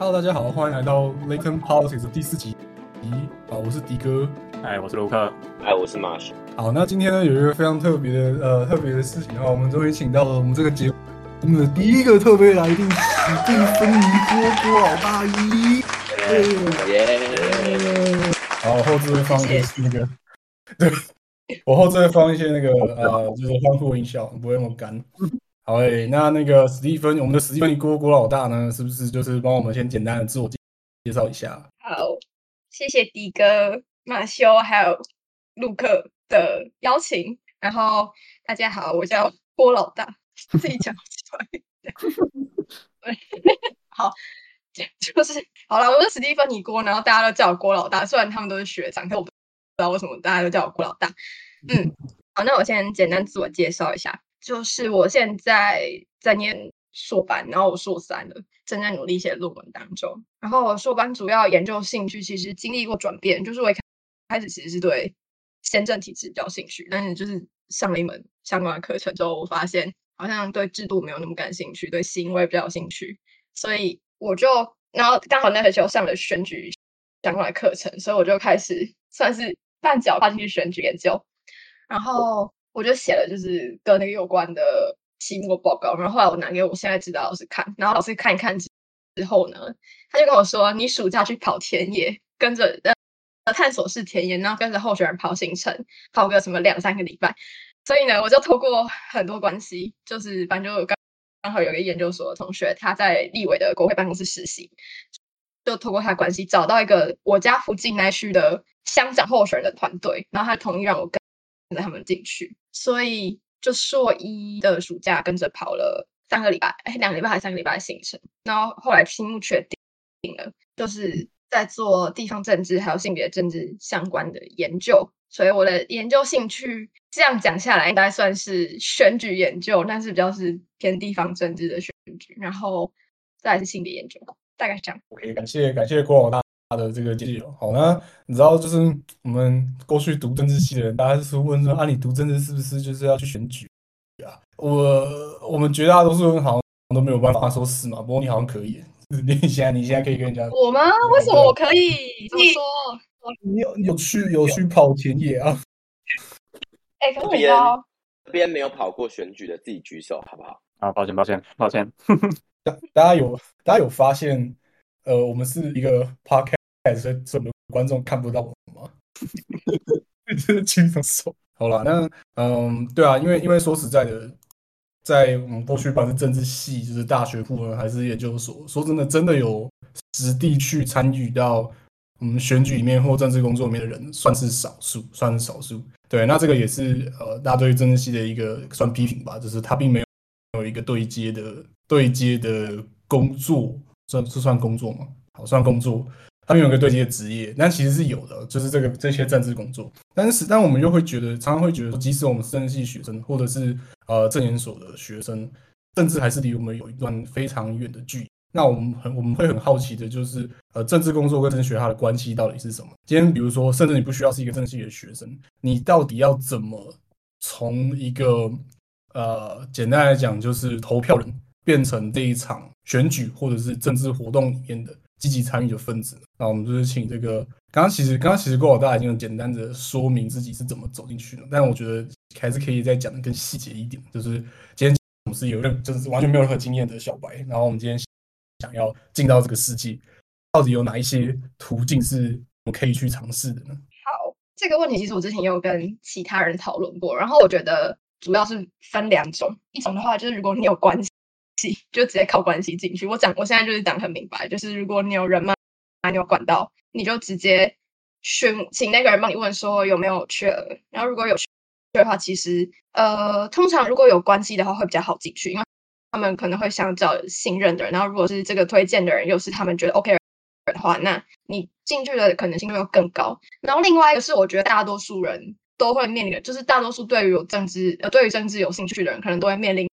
Hello，大家好，欢迎来到 Laken Politics 的第四集。咦啊，我是迪哥。哎，我是卢克。哎，我是马修。好，那今天呢有一个非常特别的呃特别的事情啊，我们终于请到了我们这个节目的第一个特别来宾，史蒂芬妮波波老大一。耶！好，我后置会放一些那个，对，我后置会放一些那个呃，就是欢呼音效，不会那么干。好诶、那那个史蒂芬，我们的史蒂芬尼郭郭老大呢，是不是就是帮我们先简单的自我介介绍一下？好，谢谢迪哥、马修还有陆克的邀请。然后大家好，我叫郭老大，自己讲出来。好，就是好了，我是史蒂芬尼郭，然后大家都叫我郭老大，虽然他们都是学长，但我不知道为什么大家都叫我郭老大。嗯，好，那我先简单自我介绍一下，就是我现在在念硕班，然后我硕三了，正在努力写论文当中。然后硕班主要研究兴趣其实经历过转变，就是我一开始其实是对宪政体制比较兴趣，但是就是上了一门相关的课程之后，我发现好像对制度没有那么感兴趣，对行为比较有兴趣，所以我就然后刚好那学期我上了选举相关的课程，所以我就开始算是半脚踏进去选举研究，然后我就写了就是跟那个有关的期末报告，然后后来我拿给我现在指导老师看，然后老师看一看之之后呢，他就跟我说，你暑假去跑田野，跟着呃探索式田野，然后跟着候选人跑行程，跑个什么两三个礼拜。所以呢，我就透过很多关系，就是反正就刚刚好有一个研究所的同学，他在立委的国会办公室实习，就透过他关系找到一个我家附近那区的乡长候选人的团队，然后他同意让我跟跟着他们进去，所以就硕一的暑假跟着跑了三个礼拜，哎，两个礼拜还是三个礼拜的行程，然后后来题目确定了，就是在做地方政治还有性别政治相关的研究，所以我的研究兴趣这样讲下来，应该算是选举研究，但是比较是偏地方政治的选举，然后再是性别研究，大概是这样。OK，感谢感谢郭老大的这个建议哦。好，那你知道就是我们过去读政治系的人，大家就是问说啊，你读政治是不是就是要去选举啊？我我们绝大多数人好像都没有办法说是嘛，不过你好像可以。你现在你现在可以跟人家，我吗？为什么我可以？怎么说？你有有去有去跑田野啊？哎、可是这边你知道，这边没有跑过选举的，自己举手好不好？啊，抱歉，抱歉，抱歉。大大家有大家有发现，呃，我们是一个 podcast，所以所以我们的观众看不到我吗？真的举上手。好了，那嗯，对啊，因为因为说实在的，在我们过去不管是政治系，就是大学部呢，还是研究所，说真的，真的有实地去参与到我们选举里面或政治工作里面的人，算是少数，算是少数。对，那这个也是呃，大家对政治系的一个算批评吧，就是他并没有。有一个对接的对接的工作，算这算工作吗？好，算工作。他们有个对接的职业，但其实是有的，就是这个这些政治工作。但是，但我们又会觉得，常常会觉得，即使我们是政治系学生，或者是呃政研所的学生，政治还是离我们有一段非常远的距离。那我们很我们会很好奇的，就是呃政治工作跟政治学它的关系到底是什么？今天比如说，甚至你不需要是一个政治系的学生，你到底要怎么从一个呃，简单来讲，就是投票人变成这一场选举或者是政治活动里面的积极参与的分子。那我们就是请这个，刚刚其实刚刚其实郭老大已经很简单的说明自己是怎么走进去的，但我觉得还是可以再讲的更细节一点。就是今天我们是有任就是完全没有任何经验的小白，然后我们今天想要进到这个世界，到底有哪一些途径是我们可以去尝试的呢？好，这个问题其实我之前也有跟其他人讨论过，然后我觉得主要是分两种，一种的话就是如果你有关系，就直接靠关系进去。我讲我现在就是讲很明白，就是如果你有人脉，你有管道，你就直接询请那个人帮你问说有没有缺额，然后如果有缺的话，其实呃，通常如果有关系的话，会比较好进去，因为他们可能会想找信任的人。然后，如果是这个推荐的人又是他们觉得 OK 的话，那你进去的可能性就更高。然后，另外一个是，我觉得大多数人都会面临的，就是大多数对于有政治呃对于政治有兴趣的人，可能都会面临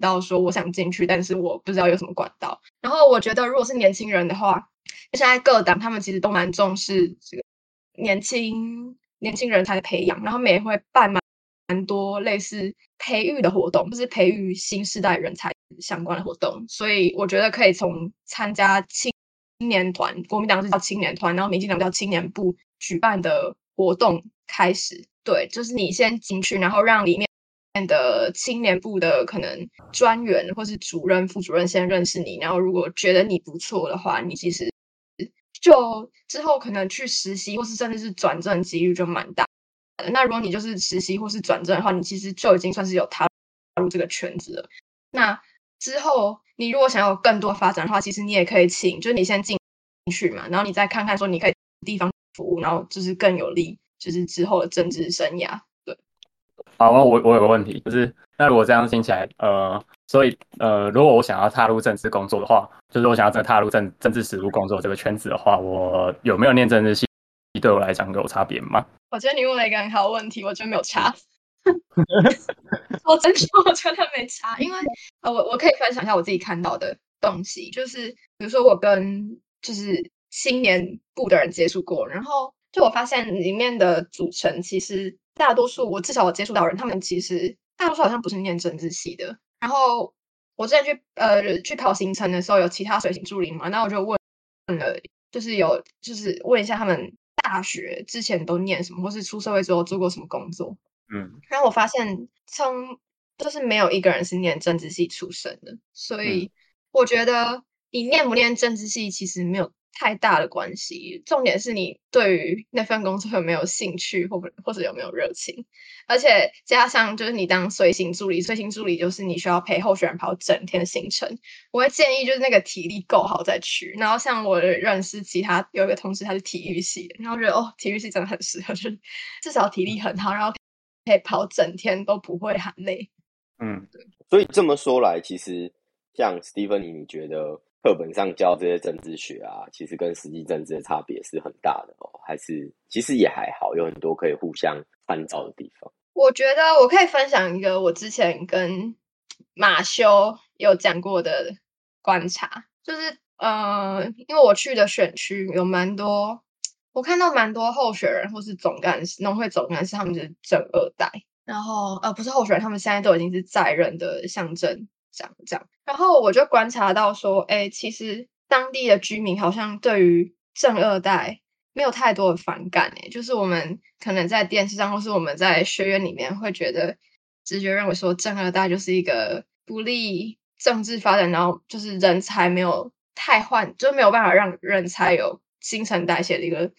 到说，我想进去，但是我不知道有什么管道。然后，我觉得如果是年轻人的话，现在各党他们其实都蛮重视这个年轻年轻人才的培养，然后他们也会办蛮蛮多类似培育的活动，就是培育新时代人才相关的活动。所以我觉得可以从参加青年团，国民党是叫青年团，然后民进党叫青年部举办的活动开始。对，就是你先进去，然后让里面的青年部的可能专员或是主任、副主任先认识你，然后如果觉得你不错的话，你其实。就之后可能去实习，或是甚至是转正几率就蛮大。那如果你就是实习或是转正的话，你其实就已经算是有踏入这个圈子了。那之后你如果想要更多发展的话，其实你也可以请，就是你先进去嘛，然后你再看看说你可以地方服务，然后就是更有利，就是之后的政治生涯。对。好，我我有个问题，就是那如果这样听起来，呃。所以，呃，如果我想要踏入政治工作的话，就是我想要真的踏入政政治实务工作这个圈子的话，我有没有念政治系，对我来讲有差别吗？我觉得你问了一个很好的问题，我觉得没有差。我真的我觉得没差，因为呃，我我可以分享一下我自己看到的东西，就是比如说我跟就是青年部的人接触过，然后就我发现里面的组成其实大多数，我至少我接触到人，他们其实大多数好像不是念政治系的。然后我之前去呃去跑行程的时候，有其他随行助理嘛，那我就问问了，就是有就是问一下他们大学之前都念什么，或是出社会之后做过什么工作。嗯，然后我发现从就是没有一个人是念政治系出身的，所以我觉得你念不念政治系其实没有。太大的关系，重点是你对于那份工作有没有兴趣，或或者有没有热情，而且加上就是你当随行助理，随行助理就是你需要陪候选人跑整天的行程。我会建议就是那个体力够好再去。然后像我认识其他有一个同事，他是体育系，然后觉得哦，体育系真的很适合，就是至少体力很好，然后可以跑整天都不会喊累。嗯，对。所以这么说来，其实像 Stephanie，你觉得？课本上教这些政治学啊，其实跟实际政治的差别是很大的哦。还是其实也还好，有很多可以互相参照的地方。我觉得我可以分享一个我之前跟马修有讲过的观察，就是呃，因为我去的选区有蛮多，我看到蛮多候选人或是总干事、农会总干事，他们是正二代，然后呃，不是候选人，他们现在都已经是在任的乡镇。这样这样，然后我就观察到说，哎，其实当地的居民好像对于正二代没有太多的反感，哎，就是我们可能在电视上或是我们在学院里面会觉得，直觉认为说正二代就是一个不利政治发展，然后就是人才没有太换，就没有办法让人才有新陈代谢的一个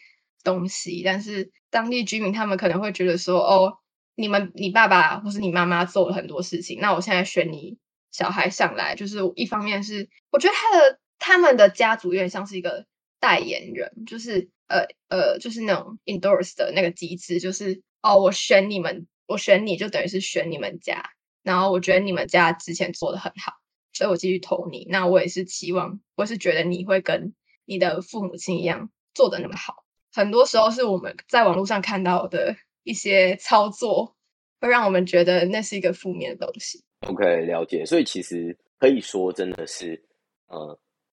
东西。但是当地居民他们可能会觉得说，哦，你们你爸爸或是你妈妈做了很多事情，那我现在选你。小孩上来就是一方面是，我觉得他的他们的家族有点像是一个代言人，就是呃呃，就是那种 endorse 的那个机制，就是哦，我选你们，我选你就等于是选你们家，然后我觉得你们家之前做的很好，所以我继续投你。那我也是期望，我是觉得你会跟你的父母亲一样做的那么好。很多时候是我们在网络上看到的一些操作，会让我们觉得那是一个负面的东西。OK，了解。所以其实可以说，真的是，呃，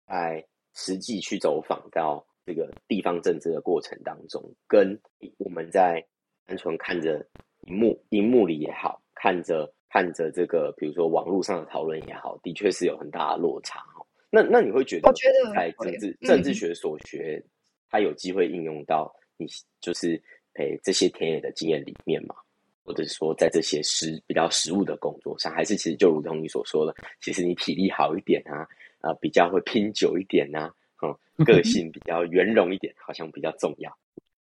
在实际去走访到这个地方政治的过程当中，跟我们在单纯看着荧幕、荧幕里也好，看着看着这个，比如说网络上的讨论也好，的确是有很大的落差。那那你会觉得，我觉得在政治政治学所学，它有机会应用到你就是诶这些田野的经验里面吗？或者是说，在这些实比较实务的工作上，还是其实就如同你所说的，其实你体力好一点啊，啊，比较会拼久一点呐，嗯，个性比较圆融一点，好像比较重要。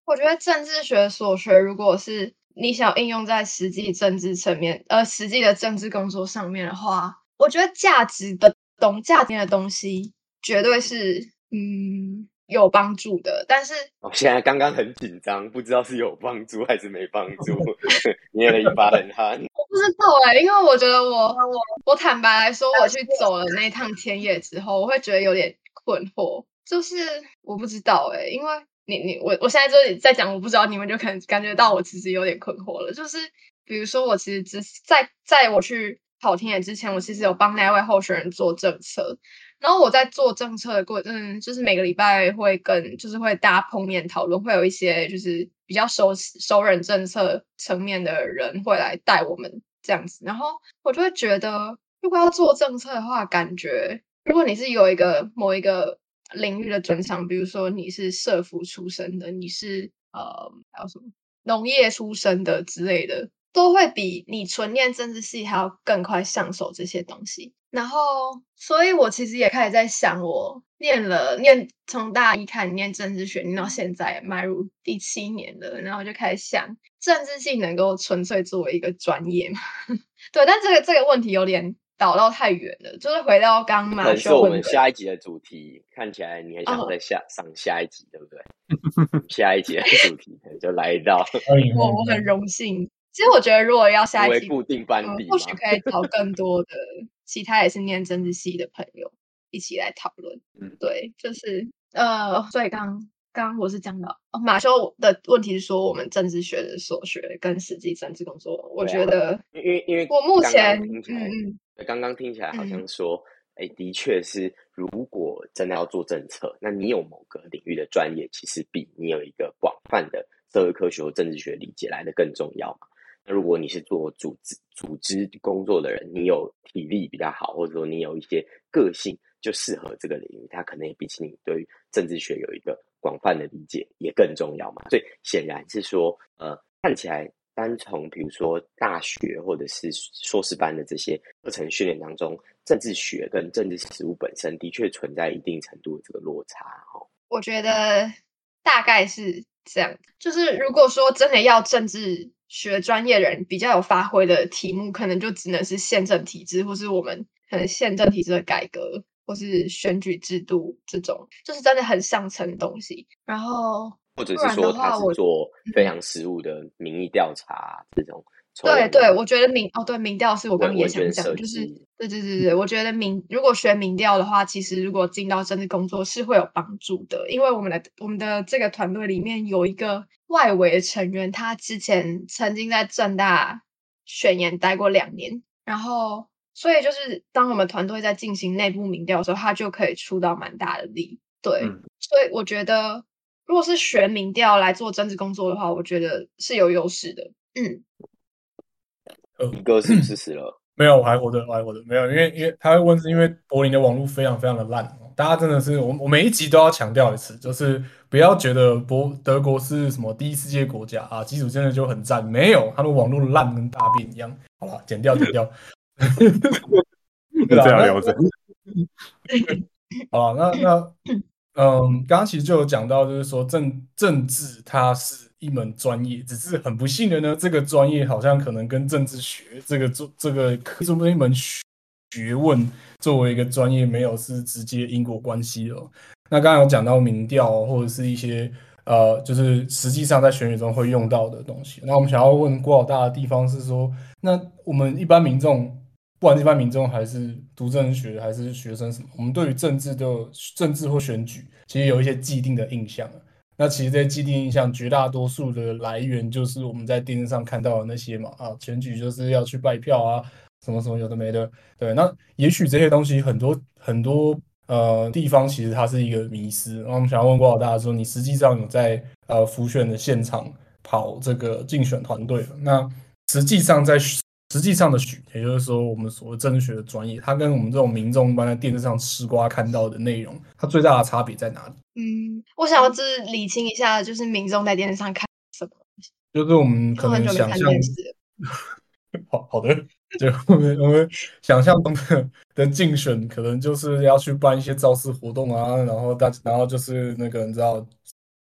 我觉得政治学所学，如果是你想应用在实际政治层面，呃，实际的政治工作上面的话，我觉得价值的东价值的东西，绝对是，嗯，有帮助的。但是我现在刚刚很紧张，不知道是有帮助还是没帮助，捏了一把冷汗。我不知道哎、因为我觉得我我我坦白来说，我去走了那一趟田野之后，我会觉得有点困惑，就是我不知道哎、因为你你我我现在就是在讲，我不知道你们就可能感觉到我其实有点困惑了，就是比如说我其实只在在我去跑田野之前，我其实有帮那位候选人做政策，然后我在做政策的过程，就是每个礼拜会跟就是会大家碰面讨论，会有一些就是比较熟熟人政策层面的人会来带我们这样子，然后我就会觉得，如果要做政策的话，感觉如果你是有一个某一个领域的专长，比如说你是社服出身的，你是呃还有什么农业出身的之类的，都会比你纯念政治系还要更快上手这些东西。然后，所以我其实也开始在想，我念了念从大一开始念政治学，念到现在迈入第七年了，然后就开始想，政治系能够纯粹作为一个专业吗？对，但这个这个问题有点导到太远了，就是回到刚刚马可能是我们下一集的主题，看起来你很想哦再下、上下一集，对不对？下一集的主题可能就来到 我我很荣幸。其实我觉得，如果要下一期为固定班底，嗯或许。可以找更多的其他也是念政治系的朋友一起来讨论。嗯对，就是呃，所以刚刚刚我是讲到、哦、马修的问题是说，我们政治学的所学跟实际政治工作，我觉得因为因为我目刚刚前听起来，嗯嗯刚刚听起来好像嗯说，哎、的确是，如果真的要做政策，那你有某个领域的专业，其实比你有一个广泛的社会科学或政治学理解来的更重要嘛。那如果你是做组织组织工作的人，你有体力比较好，或者说你有一些个性就适合这个领域，它可能也比起你对于政治学有一个广泛的理解也更重要嘛。所以显然是说，呃，看起来单从比如说大学或者是硕士班的这些课程训练当中，政治学跟政治实务本身的确存在一定程度的这个落差哦。我觉得大概是这样。就是如果说真的要政治学专业人比较有发挥的题目，可能就只能是宪政体制，或是我们可能宪政体制的改革，或是选举制度这种，就是真的很上层的东西。然后或者是说他是做非常实务的民意调查这种。对对，我觉得民哦，对民调是我刚刚也想讲，就是计对对对对，我觉得民如果学民调的话，其实如果进到政治工作是会有帮助的，因为我们的我们的这个团队里面有一个外围的成员，他之前曾经在正大选研待过两年，然后所以就是当我们团队在进行内部民调的时候，他就可以出到蛮大的力，对，嗯。所以我觉得如果是学民调来做政治工作的话，我觉得是有优势的，嗯。一哥是不是死了？没有，我还活着，我还活着。没有，因为因为他会问，是因为柏林的网络非常非常的烂，大家真的是，我我每一集都要强调一次，就是不要觉得博德国是什么第一世界国家啊，基础真的就很赞，没有，他们网络烂跟大便一样。好了，剪掉，剪掉。对啊那这样留着。好了，那那嗯，刚刚其实就有讲到，就是说政政治它是一门专业，只是很不幸的呢，这个专业好像可能跟政治学这个做这个科这么一门学学问作为一个专业没有是直接因果关系的哦。那刚刚有讲到民调或者是一些呃，就是实际上在选举中会用到的东西。那我们想要问郭老大的地方是说，那我们一般民众，不管一般民众还是读政治学还是学生什么，我们对于政治的政治或选举，其实有一些既定的印象。那其实这些既定印象，绝大多数的来源就是我们在电视上看到的那些嘛，啊，选举就是要去拜票啊，什么什么有的没的。对，那也许这些东西很多很多呃地方其实它是一个迷失。那我们想要问郭老大说，你实际上有在呃浮选的现场跑这个竞选团队？那实际上在实际上的许，也就是说我们所谓政治学的专业，它跟我们这种民众一般在电视上吃瓜看到的内容，它最大的差别在哪里？嗯，我想要就是理清一下，就是民众在电视上看什么，就是我们可能想象。好好的，就我们我们想象中的的竞选，可能就是要去办一些造势活动啊，然后大然后就是那个你知道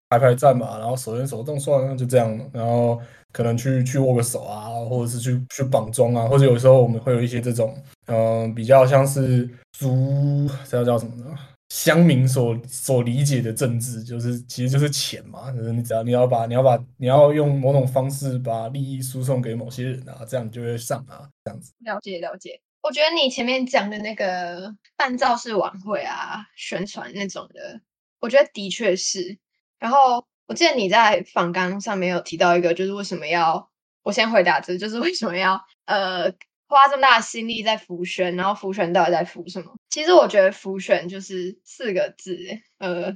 排排站嘛，然后手牵手动算了就这样，然后可能去去握个手啊，或者是去去绑桩啊，或者有时候我们会有一些这种嗯、比较像是足这叫叫什么呢？乡民所所理解的政治，就是其实就是钱嘛，就是你只要你要把你要把你要用某种方式把利益输送给某些人啊，这样你就会上啊，这样子。了解了解。我觉得你前面讲的那个办造势晚会啊、宣传那种的，我觉得的确是。然后我记得你在访纲上面有提到一个，就是为什么要我先回答这，就是为什么要呃。花这么大的心力在浮选，然后浮选到底在浮什么？其实我觉得浮选就是四个字，呃，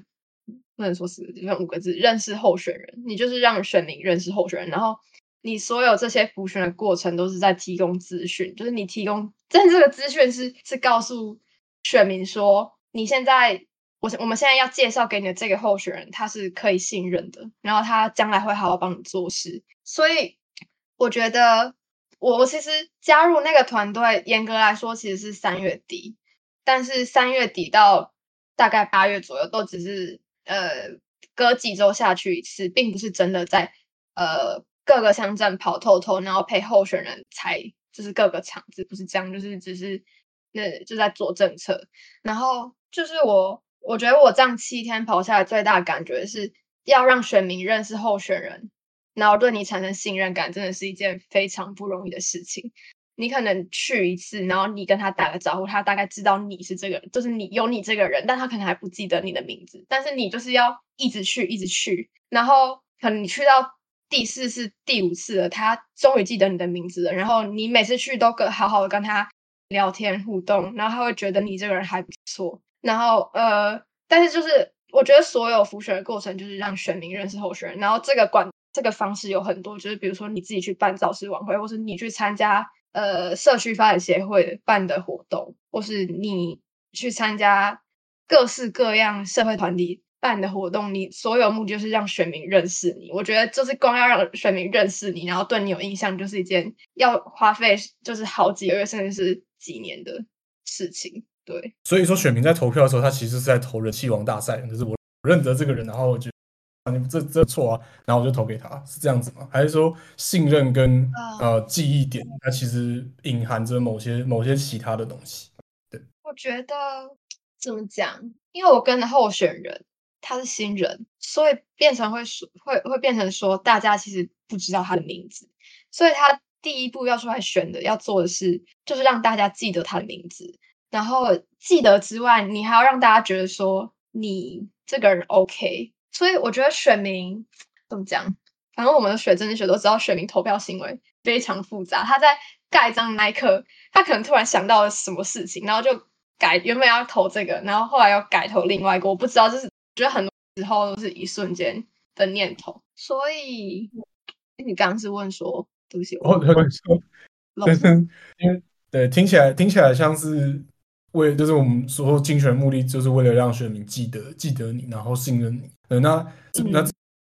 不能说四个字，就五个字：认识候选人。你就是让选民认识候选人，然后你所有这些浮选的过程都是在提供资讯，就是你提供，但这个资讯是是告诉选民说，你现在我我们现在要介绍给你的这个候选人，他是可以信任的，然后他将来会好好帮你做事。所以我觉得。我我其实加入那个团队，严格来说其实是三月底，但是三月底到大概八月左右，都只是呃隔几周下去一次，并不是真的在呃各个乡镇跑透透，然后陪候选人才就是各个场子，不是这样，就是只是那就在做政策。然后就是我我觉得我这样七天跑下来，最大的感觉是要让选民认识候选人。然后对你产生信任感，真的是一件非常不容易的事情。你可能去一次，然后你跟他打个招呼，他大概知道你是这个，就是你有你这个人，但他可能还不记得你的名字。但是你就是要一直去，一直去，然后可能你去到第四次、第五次了，他终于记得你的名字了。然后你每次去都跟好好的跟他聊天互动，然后他会觉得你这个人还不错。然后呃，但是就是我觉得所有复选的过程就是让选民认识候选人，然后这个管。这个方式有很多，就是比如说你自己去办造势晚会，或是你去参加呃社区发展协会办的活动，或是你去参加各式各样社会团体办的活动，你所有目的就是让选民认识你。我觉得就是光要让选民认识你，然后对你有印象，就是一件要花费就是好几个月甚至是几年的事情。对，所以说选民在投票的时候，他其实是在投人气王大赛，就是我认得这个人，然后我就。你这这错啊，然后我就投给他，是这样子吗？还是说信任跟呃记忆点，它其实隐含着某些某些其他的东西？对，我觉得怎么讲？因为我跟的候选人他是新人，所以变成会说会会变成说，大家其实不知道他的名字，所以他第一步要出来选的要做的是，就是让大家记得他的名字，然后记得之外，你还要让大家觉得说你这个人 OK。所以我觉得选民怎么讲？反正我们的学政治学都知道，选民投票行为非常复杂。他在盖章那一刻，他可能突然想到了什么事情，然后就改原本要投这个，然后后来又改投另外一个。我不知道，就是觉得很多时候都是一瞬间的念头。所以你刚刚是问说，对不起，我问说，因为对听起来听起来像是。为就是我们说竞选目的，就是为了让选民记得记得你，然后信任你。那那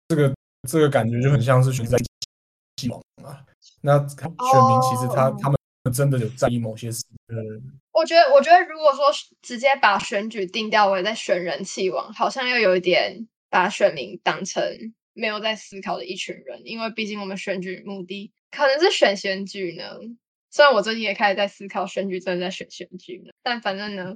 这个这个感觉就很像是选在希望啊。那选民其实他他们真的有在意某些事。我觉得我觉得如果说直接把选举定调为在选人气王，好像又有一点把选民当成没有在思考的一群人。因为毕竟我们选举目的可能是选选举呢。虽然我最近也开始在思考选举，真的在选选举呢，但反正呢，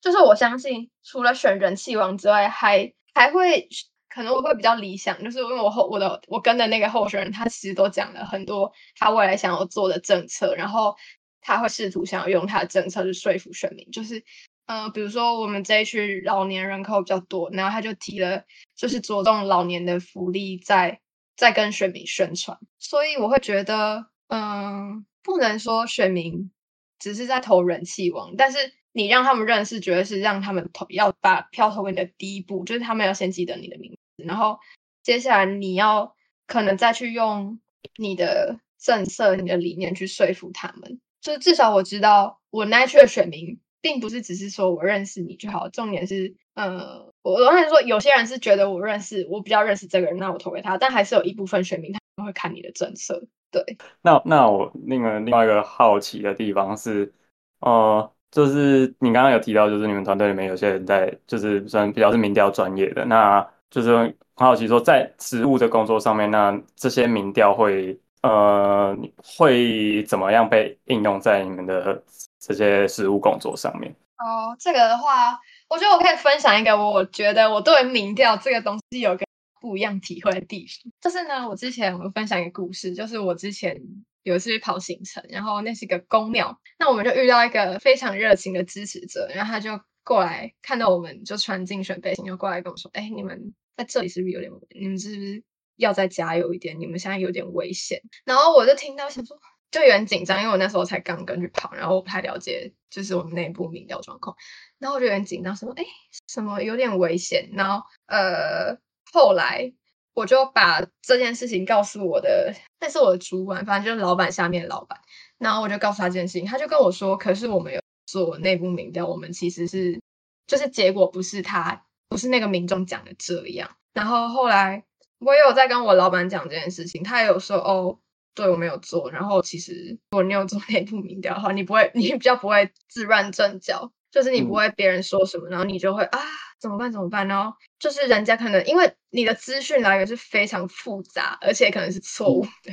就是我相信，除了选人气王之外，还还会可能我会比较理想，就是因为我后我的我跟的那个候选人，他其实都讲了很多他未来想要做的政策，然后他会试图想要用他的政策去说服选民，就是嗯，比如说我们这一区老年人口比较多，然后他就提了，就是着重老年的福利，在在跟选民宣传，所以我会觉得嗯。不能说选民只是在投人气王，但是你让他们认识，绝对是让他们投要把票投给你的第一步，就是他们要先记得你的名字，然后接下来你要可能再去用你的政策、你的理念去说服他们。就至少我知道，我那区的选民并不是只是说我认识你就好，重点是，呃，我刚才说有些人是觉得我认识，我比较认识这个人，那我投给他，但还是有一部分选民他们会看你的政策。对，那那我另外另外一个好奇的地方是，呃，就是你刚刚有提到，就是你们团队里面有些人在，就是算比较是民调专业的，那就是很好奇说，在实务的工作上面，那这些民调会呃会怎么样被应用在你们的这些实务工作上面？哦，这个的话，我觉得我可以分享一个，我觉得我对民调这个东西有个不一样体会的地方，就是呢，我之前我分享一个故事，就是我之前有一次去跑行程，然后那是一个公庙，那我们就遇到一个非常热情的支持者，然后他就过来看到我们就穿竞选背心，就过来跟我说：“哎，你们在这里是不是有点？你们是不是要再加油一点？你们现在有点危险。”然后我就听到想说。就有点紧张，因为我那时候才刚跟去跑，然后我不太了解就是我们内部民调状况，然后我就有点紧张，什么哎什么有点危险，然后呃后来我就把这件事情告诉我的，那是我的主管，反正就是老板下面的老板，然后我就告诉他这件事情，他就跟我说，可是我们有做内部民调，我们其实是就是结果不是他不是那个民众讲的这样，然后后来我也有在跟我老板讲这件事情，他也有说哦。对我没有做，然后其实如果你有做内部民调的话，你不会，你比较不会自乱阵脚，就是你不会别人说什么，然后你就会啊怎么办怎么办？然后就是人家可能因为你的资讯来源是非常复杂，而且可能是错误的，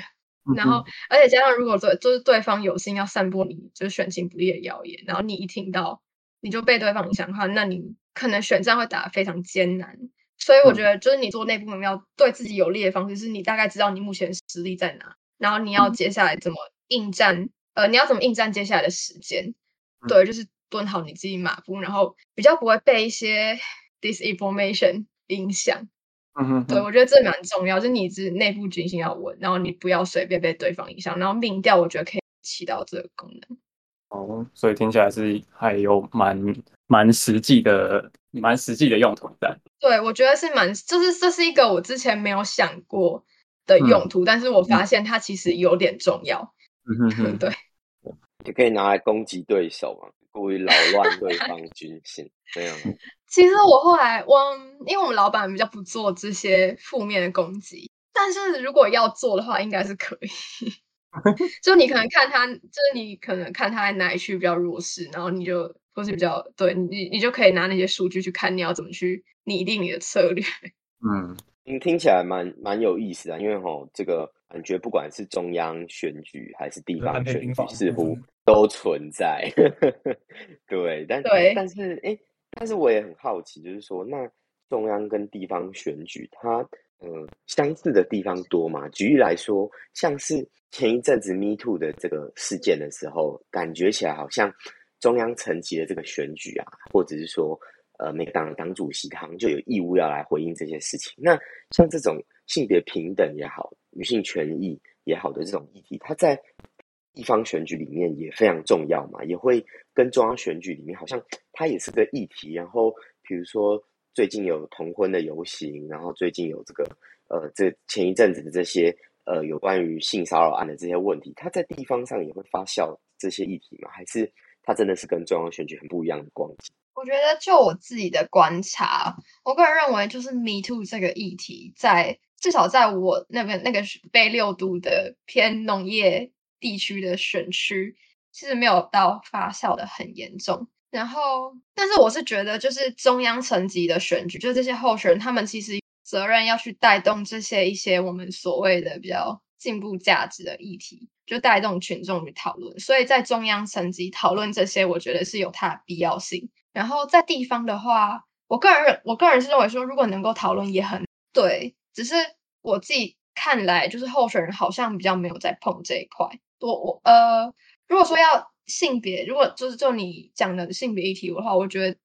然后而且加上如果对就是对方有心要散播你就是选情不利的谣言，然后你一听到你就被对方影响的话，那你可能选战会打得非常艰难。所以我觉得就是你做内部民调对自己有利的方式是你大概知道你目前实力在哪。然后你要接下来怎么应战？呃，你要怎么应战接下来的时间？对，就是蹲好你自己马步，然后比较不会被一些 disinformation 影响。嗯哼，对我觉得这蛮重要，就是你自内部军心要稳，然后你不要随便被对方影响。然后命调我觉得可以起到这个功能。哦，所以听起来是还有蛮蛮实际的、蛮实际的用途在。对，我觉得是蛮，就是这是一个我之前没有想过。的用途，但是我发现它其实有点重要。嗯哼，对，也可以拿来攻击对手嘛，故意扰乱对方军心这样。其实我后来，我因为我们老板比较不做这些负面的攻击，但是如果要做的话，应该是可以。就你可能看他，就是你可能看他在哪一区比较弱势，然后你就或是比较对你，你就可以拿那些数据去看你要怎么去拟定你的策略。嗯。你听起来蛮蛮有意思的，因为吼这个感觉不管是中央选举还是地方选举，似乎都存在。对，但但是哎，但是我也很好奇，就是说，那中央跟地方选举，它呃相似的地方多吗？举例来说，像是前一阵子 Me Too 的这个事件的时候，感觉起来好像中央层级的这个选举啊，或者是说。呃，每个党的党主席他们就有义务要来回应这些事情。那像这种性别平等也好，女性权益也好的这种议题，它在地方选举里面也非常重要嘛，也会跟中央选举里面好像它也是个议题。然后比如说最近有同婚的游行，然后最近有这个呃，这前一阵子的这些呃有关于性骚扰案的这些问题，它在地方上也会发酵这些议题吗？还是它真的是跟中央选举很不一样的光景？我觉得，就我自己的观察，我个人认为，就是 Me Too 这个议题，在至少在我那边那个被六度的偏农业地区的选区，其实没有到发酵的很严重。然后，但是我是觉得，就是中央层级的选举，就是这些候选人，他们其实责任要去带动这些一些我们所谓的比较进步价值的议题，就带动群众去讨论。所以在中央层级讨论这些，我觉得是有它的必要性。然后在地方的话，我个人认，我个人是认为说，如果能够讨论也很对，只是我自己看来，就是候选人好像比较没有在碰这一块。我我呃，如果说要性别，如果就是就你讲的性别议题的话，我觉得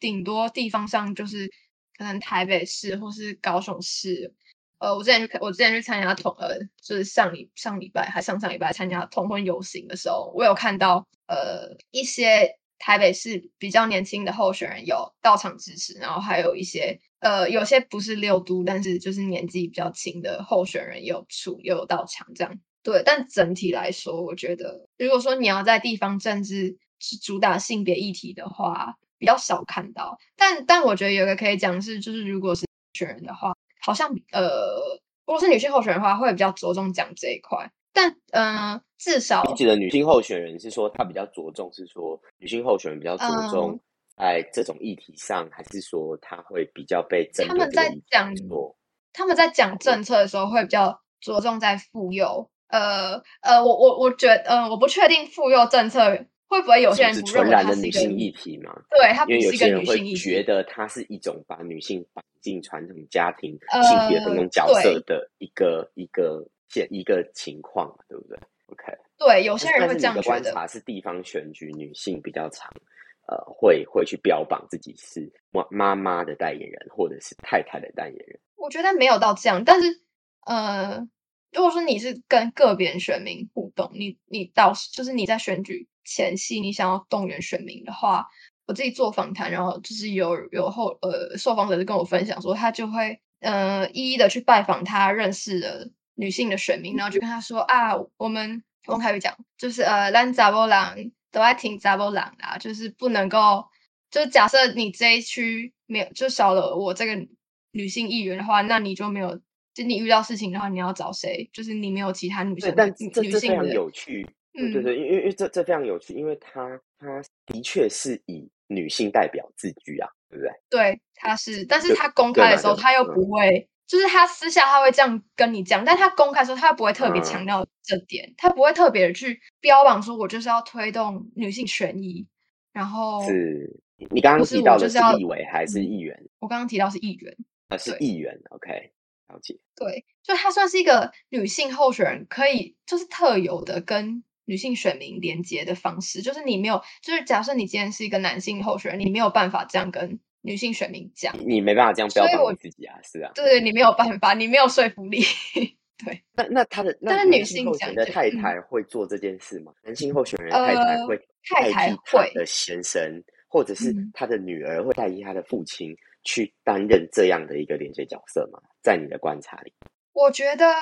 顶多地方上就是可能台北市或是高雄市。呃，我之前去，我之前去参加同呃，就是上礼上礼拜还上上礼拜参加同婚游行的时候，我有看到呃一些。台北市比较年轻的候选人有到场支持，然后还有一些呃，有些不是六都，但是就是年纪比较轻的候选人有出又有到场，这样对。但整体来说，我觉得如果说你要在地方政治是主打性别议题的话，比较少看到。但但我觉得有个可以讲是，就是如果是选人的话，好像呃，如果是女性候选人的话，会比较着重讲这一块。但嗯，至少记得女性候选人是说她比较着重，是说女性候选人比较着重在这种议题上，还是说她会比较被他们在讲他们在讲政策的时候会比较着重在妇幼。呃呃，我我我觉得，呃，我不确定妇幼政策会不会有些人是不认为它是一个的女性议题嘛？对，它不因为有是一个些人会女性议题。觉得它是一种把女性绑进传统家庭、呃性别分工角色的一个一个现一个情况嘛，对不对？OK，对，有些人会这样觉得。观察是地方选举女性比较常，呃，会会去标榜自己是妈妈妈的代言人，或者是太太的代言人。我觉得没有到这样，但是呃，如果说你是跟个别选民互动，你你到就是你在选举前夕，你想要动员选民的话，我自己做访谈，然后就是有有后呃受访者就跟我分享说，他就会呃一一的去拜访他认识的女性的选民，然后就跟他说啊，我们我们开始讲，就是呃，咱查波郎都爱听查波郎啦，就是不能够，就是假设你这一区没有，就少了我这个女性议员的话，那你就没有。就你遇到事情的话，你要找谁？就是你没有其他女，性的但女这这非常有趣。对对嗯对，因为因为这这非常有趣，因为他他的确是以女性代表自居啊，对不对？对，他是，但是对他公开的时候，对他又嗯不会，就是他私下他会这样跟你讲，但他公开的时候，他不会特别强嗯调这点，他不会特别的去标榜说我就是要推动女性权益，然后是你你刚刚提到的是立委还是嗯议员？我刚刚提到是议员，呃，是议员，OK，了解。对，就他算是一个女性候选人，可以就是特有的跟女性选民连接的方式，就是你没有，就是假设你今天是一个男性候选人，你没有办法这样跟女性选民讲，你你没办法这样标榜你自己啊，是啊。对你没有办法，你没有说服力，对。那那他的那但是女性选的太嗯太会做这件事吗？男性候选人的太太呃会太太会的先生，或者是嗯他的女儿会代替他的父亲去担任这样的一个连接角色吗？在你的观察里，我觉得，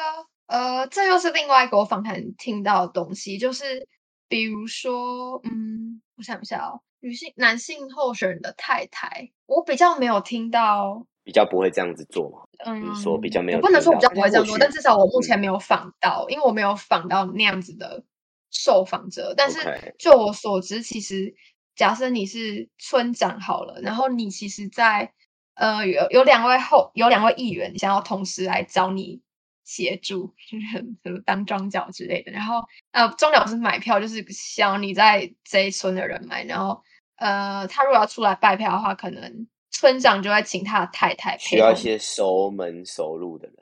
呃，这又是另外一个我访谈听到的东西，就是比如说，嗯，我想一下哦，女性、男性候选人的太太，我比较没有听到，比较不会这样子做嘛？嗯，说比较没有我不能说比较不会这样做，但至少我目前嗯没有访到，因为我没有访到那样子的受访者。但是就我所知，其实假设你是村长好了，然后你其实在呃有有两位后有两位议员想要同时来找你协助，就是什么当庄脚之类的。然后呃，庄脚不是买票，就是想要你在这一村的人买。然后呃，他如果要出来拜票的话，可能村长就会请他的太太需要一些熟门熟路的人。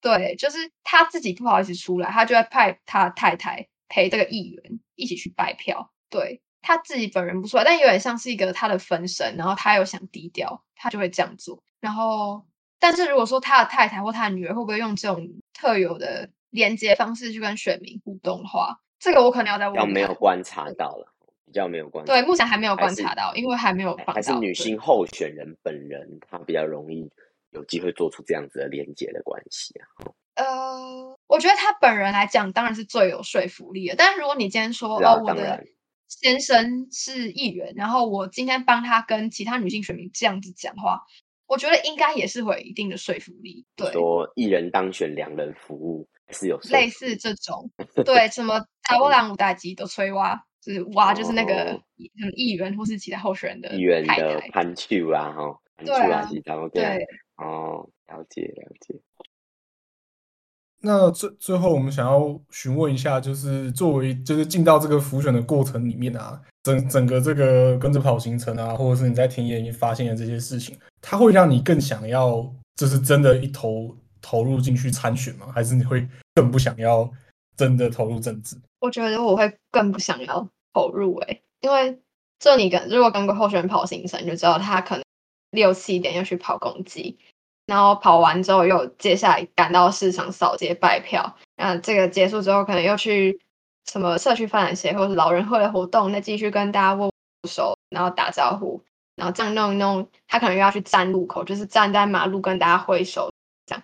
对，就是他自己不好意思出来，他就会派他太太陪这个议员一起去拜票。对他自己本人不出来，但有点像是一个他的分身，然后他又想低调，他就会这样做。然后，但是如果说他的太太或他的女儿会不会用这种特有的连接方式去跟选民互动的话，这个我可能要再比较问看没有观察到了，比较没有观察对，目前还没有观察到，因为还没有还是女性候选人本人，她比较容易有机会做出这样子的连接的关系啊。呃，我觉得他本人来讲，当然是最有说服力的。但是如果你今天说，啊哦，我的先生是议员，然后我今天帮他跟其他女性选民这样子讲话，我觉得应该也是会有一定的说服力。对，说一人当选，两人服务，是有说类似这种，对，什么查波兰五代机都吹蛙，就是蛙，就是那个哦什么议员或是其他候选人的议员。的潘丘啊，哈，潘丘对啊啊，其他对，哦，了解了解。那最最后，我们想要询问一下，就是作为就是进到这个浮选的过程里面啊，整整个这个跟着跑行程啊，或者是你在田野里发现的这些事情，它会让你更想要，就是真的一头投入进去参选吗？还是你会更不想要真的投入政治？我觉得我会更不想要投入诶、因为这你跟如果跟个候选人跑行程，你就知道他可能六七点要去跑公鸡，然后跑完之后又接下来赶到市场扫街拜票，那这个结束之后可能又去什么社区发展协会或者老人会的活动，再继续跟大家握握手，然后打招呼，然后这样弄一弄，他可能又要去站路口，就是站在马路跟大家挥手这样，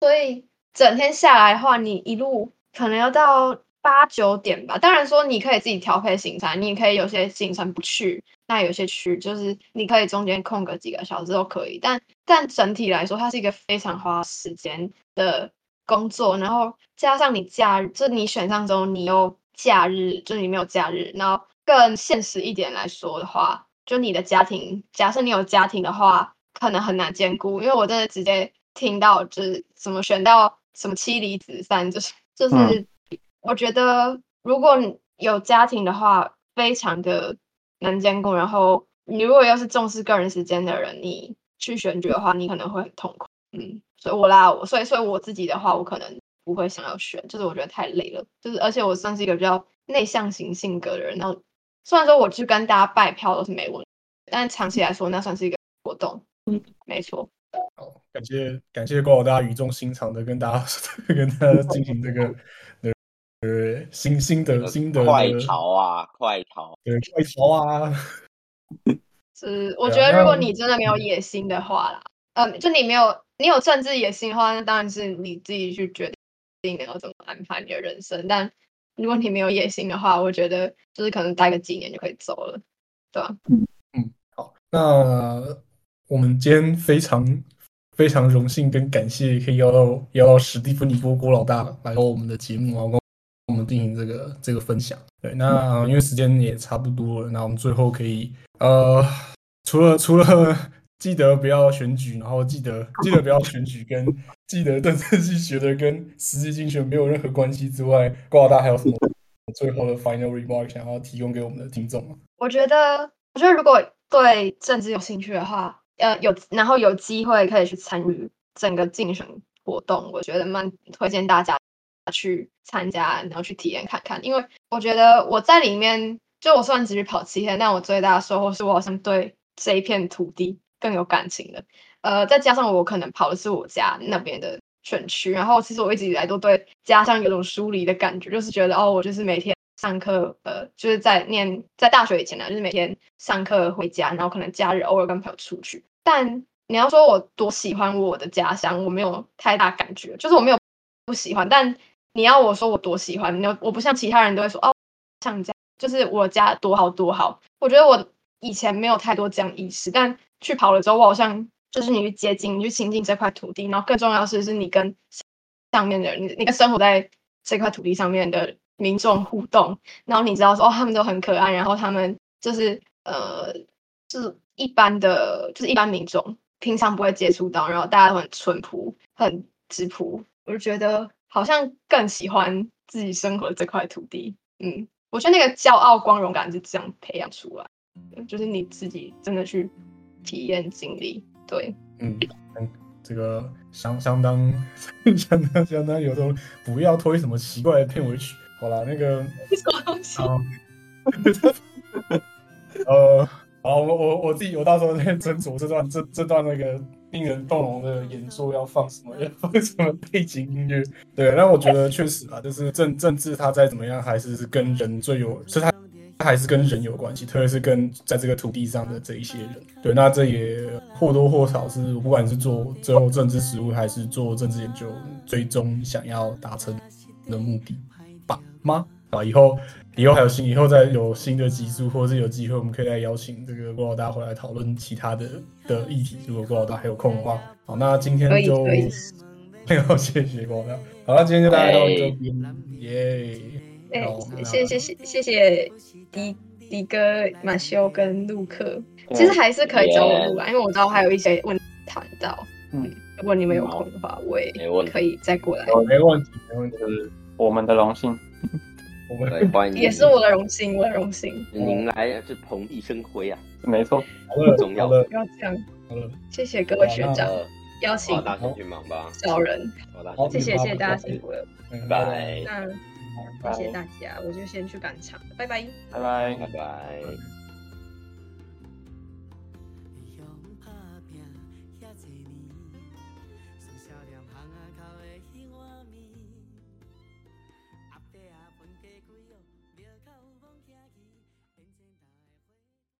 所以整天下来的话，你一路可能要到八九点吧。当然说你可以自己调配行程，你可以有些行程不去，那有些去就是你可以中间空个几个小时都可以。但但整体来说，它是一个非常花时间的工作，然后加上你假日，就你选上之后你又假日，就是你没有假日，然后更现实一点来说的话，就你的家庭，假设你有家庭的话，可能很难兼顾，因为我真的直接听到就是怎么选到什么妻离子散，就是就是、我觉得如果有家庭的话，非常的难兼顾。然后你如果要是重视个人时间的人，你去选举的话，你可能会很痛苦。嗯，所以我啦，我所以所以我自己的话，我可能不会想要选，就是我觉得太累了。就是而且我算是一个比较内向型性格的人，然后虽然说我去跟大家拜票都是没问题，但长期来说，那算是一个活动。嗯，没错。好，感谢感谢郭老大语重心长的跟大家 跟大家进行这个呃新新的新的快逃啊，快逃，对快逃啊。是，我觉得如果你真的没有野心的话啦，嗯，就你没有你有政治野心的话，那当然是你自己去决定你要怎么安排你的人生。但如果你没有野心的话，我觉得就是可能待个几年就可以走了，对吧？嗯，好，那我们今天非常非常荣幸跟感谢，可以邀到邀到史蒂芬尼波郭老大来到我们的节目啊，跟我们进行这个这个分享。对，那因为时间也差不多了，那我们最后可以呃，除了除了 记得不要选举，然后记得记得不要选举，跟记得政治系学的跟实际竞选没有任何关系之外，郭老大还有什么最后的 final remark 想要提供给我们的听众吗？我觉得，我觉得如果对政治有兴趣的话，呃，有然后有机会可以去参与整个竞选活动，我觉得蛮推荐大家去参加，然后去体验看看。因为我觉得我在里面，就我虽然只是跑七天，但我最大的收获是我好像对这一片土地更有感情了。呃，再加上我可能跑的是我家那边的选区，然后其实我一直以来都对家乡有种疏离的感觉，就是觉得哦，我就是每天上课，呃，就是在念在大学以前呢，就是每天上课回家，然后可能假日偶尔跟朋友出去。但你要说我多喜欢我的家乡，我没有太大感觉，就是我没有不喜欢。但你要我说我多喜欢，你要我不像其他人都会说哦，像家就是我家多好多好。我觉得我以前没有太多这样意识，但去跑了之后，我好像就是你去接近，你去亲近这块土地，然后更重要是，是你跟上面的人，你跟生活在这块土地上面的民众互动，然后你知道说哦，他们都很可爱，然后他们就是呃，是一般的，就是一般民众平常不会接触到，然后大家都很淳朴、很质朴，我就觉得好像更喜欢自己生活的这块土地。嗯，我觉得那个骄傲、光荣感是这样培养出来的，就是你自己真的去体验经历。对，嗯嗯，这个相相当 相当相当有时候不要推什么奇怪的片尾曲。好了，那个什么东西？好，呃，好，我我我自己，我到时候再斟酌这段这这段那个令人动容的演说要放什么，要放什么背景音乐。对，那我觉得确实啊，就是政政治它再怎么样，还是跟人最有，是它它还是跟人有关系，特别是跟在这个土地上的这一些人。对，那这也或多或少是不管是做最后政治实务，还是做政治研究，最终想要达成的目的吧吗？啊，以后以后还有新，以后再有新的集数，或者是有机会，我们可以再邀请这个郭老大回来讨论其他的的议题。如果郭老大还有空的话，好，那今天就可以 没有谢谢郭老大。好了，今天就大概到这边，耶。哎好，谢谢谢谢谢迪迪哥、马修跟陆克，其实还是可以找我录啊，因为我知道还有一些问题谈到。嗯，如果你们有空的话，我也可以再过来。哦，没问题，没问题。我们的荣幸。我们对，欢迎也是我的荣幸，我的荣幸。您来是蓬荜生辉啊！没错，好了，重要要这样，好了，谢谢各位学长。呃，邀请好，大先去忙吧，找人，好，大好谢谢谢谢大家辛苦了。嗯拜。拜那谢谢大家，我就先去赶场，拜拜。拜拜。拜。拜。